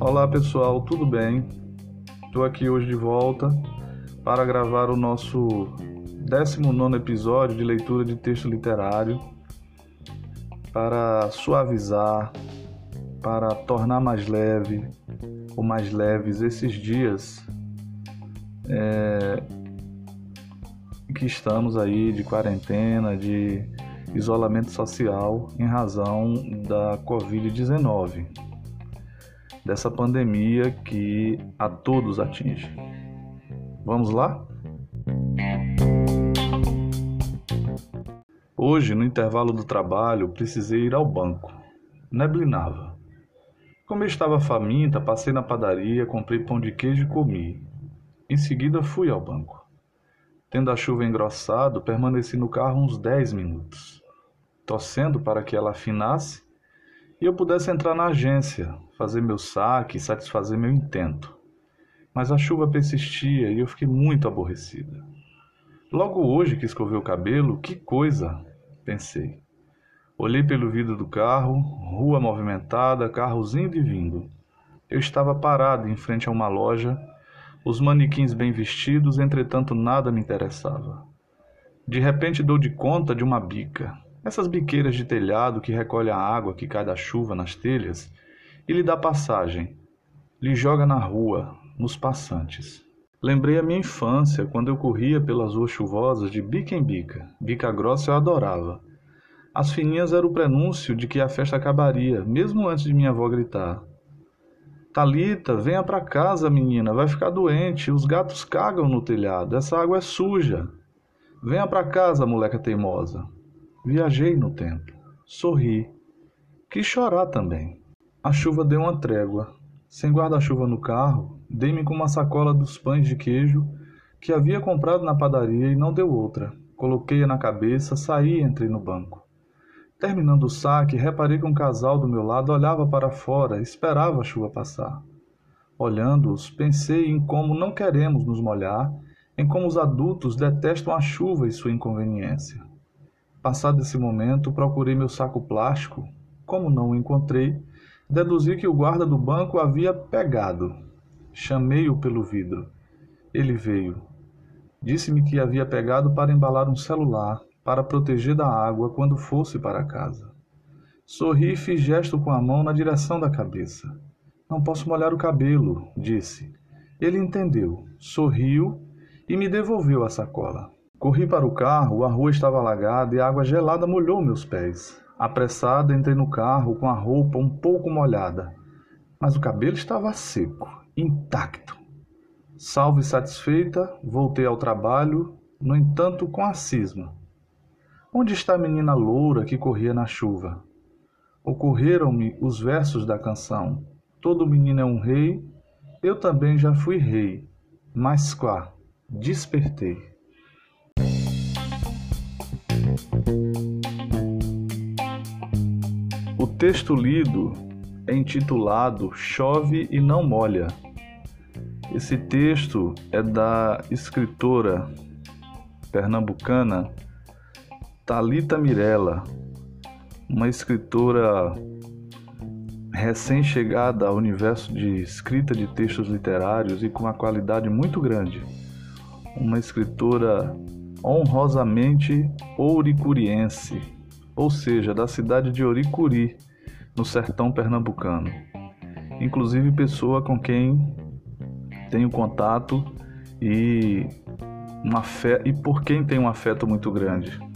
Olá pessoal, tudo bem? Estou aqui hoje de volta para gravar o nosso 19 episódio de leitura de texto literário para suavizar, para tornar mais leve ou mais leves esses dias é, que estamos aí de quarentena, de isolamento social em razão da Covid-19, dessa pandemia que a todos atinge. Vamos lá? Hoje, no intervalo do trabalho, precisei ir ao banco. Neblinava. Como eu estava faminta, passei na padaria, comprei pão de queijo e comi. Em seguida, fui ao banco. Tendo a chuva engrossado, permaneci no carro uns dez minutos, torcendo para que ela afinasse e eu pudesse entrar na agência, fazer meu saque e satisfazer meu intento. Mas a chuva persistia e eu fiquei muito aborrecida. Logo hoje que escovei o cabelo, que coisa! pensei. Olhei pelo vidro do carro, rua movimentada, carros indo e vindo. Eu estava parado em frente a uma loja, os manequins bem vestidos, entretanto nada me interessava. De repente dou de conta de uma bica, essas biqueiras de telhado que recolhe a água que cai da chuva nas telhas e lhe dá passagem, lhe joga na rua, nos passantes. Lembrei a minha infância, quando eu corria pelas ruas chuvosas de bica em bica. Bica grossa eu adorava. As fininhas eram o prenúncio de que a festa acabaria, mesmo antes de minha avó gritar. Talita, venha para casa, menina, vai ficar doente. Os gatos cagam no telhado. Essa água é suja. Venha para casa, moleca teimosa. Viajei no tempo. Sorri. Quis chorar também. A chuva deu uma trégua. Sem guarda-chuva no carro, Dei-me com uma sacola dos pães de queijo que havia comprado na padaria e não deu outra. Coloquei-a na cabeça, saí e entrei no banco. Terminando o saque, reparei que um casal do meu lado olhava para fora esperava a chuva passar. Olhando-os, pensei em como não queremos nos molhar, em como os adultos detestam a chuva e sua inconveniência. Passado esse momento, procurei meu saco plástico. Como não o encontrei, deduzi que o guarda do banco havia pegado Chamei-o pelo vidro. Ele veio. Disse-me que havia pegado para embalar um celular, para proteger da água quando fosse para casa. Sorri e fiz gesto com a mão na direção da cabeça. Não posso molhar o cabelo, disse. Ele entendeu, sorriu e me devolveu a sacola. Corri para o carro, a rua estava alagada e a água gelada molhou meus pés. Apressada, entrei no carro com a roupa um pouco molhada, mas o cabelo estava seco intacto. Salvo e satisfeita, voltei ao trabalho, no entanto com a cisma. Onde está a menina loura que corria na chuva? Ocorreram-me os versos da canção. Todo menino é um rei, eu também já fui rei, mas quá, despertei. O texto lido é intitulado Chove e Não Molha. Esse texto é da escritora pernambucana Talita Mirella, uma escritora recém-chegada ao universo de escrita de textos literários e com uma qualidade muito grande. Uma escritora honrosamente ouricuriense, ou seja, da cidade de Oricuri, no sertão pernambucano. Inclusive pessoa com quem tenho contato e, um afeto, e por quem tem um afeto muito grande.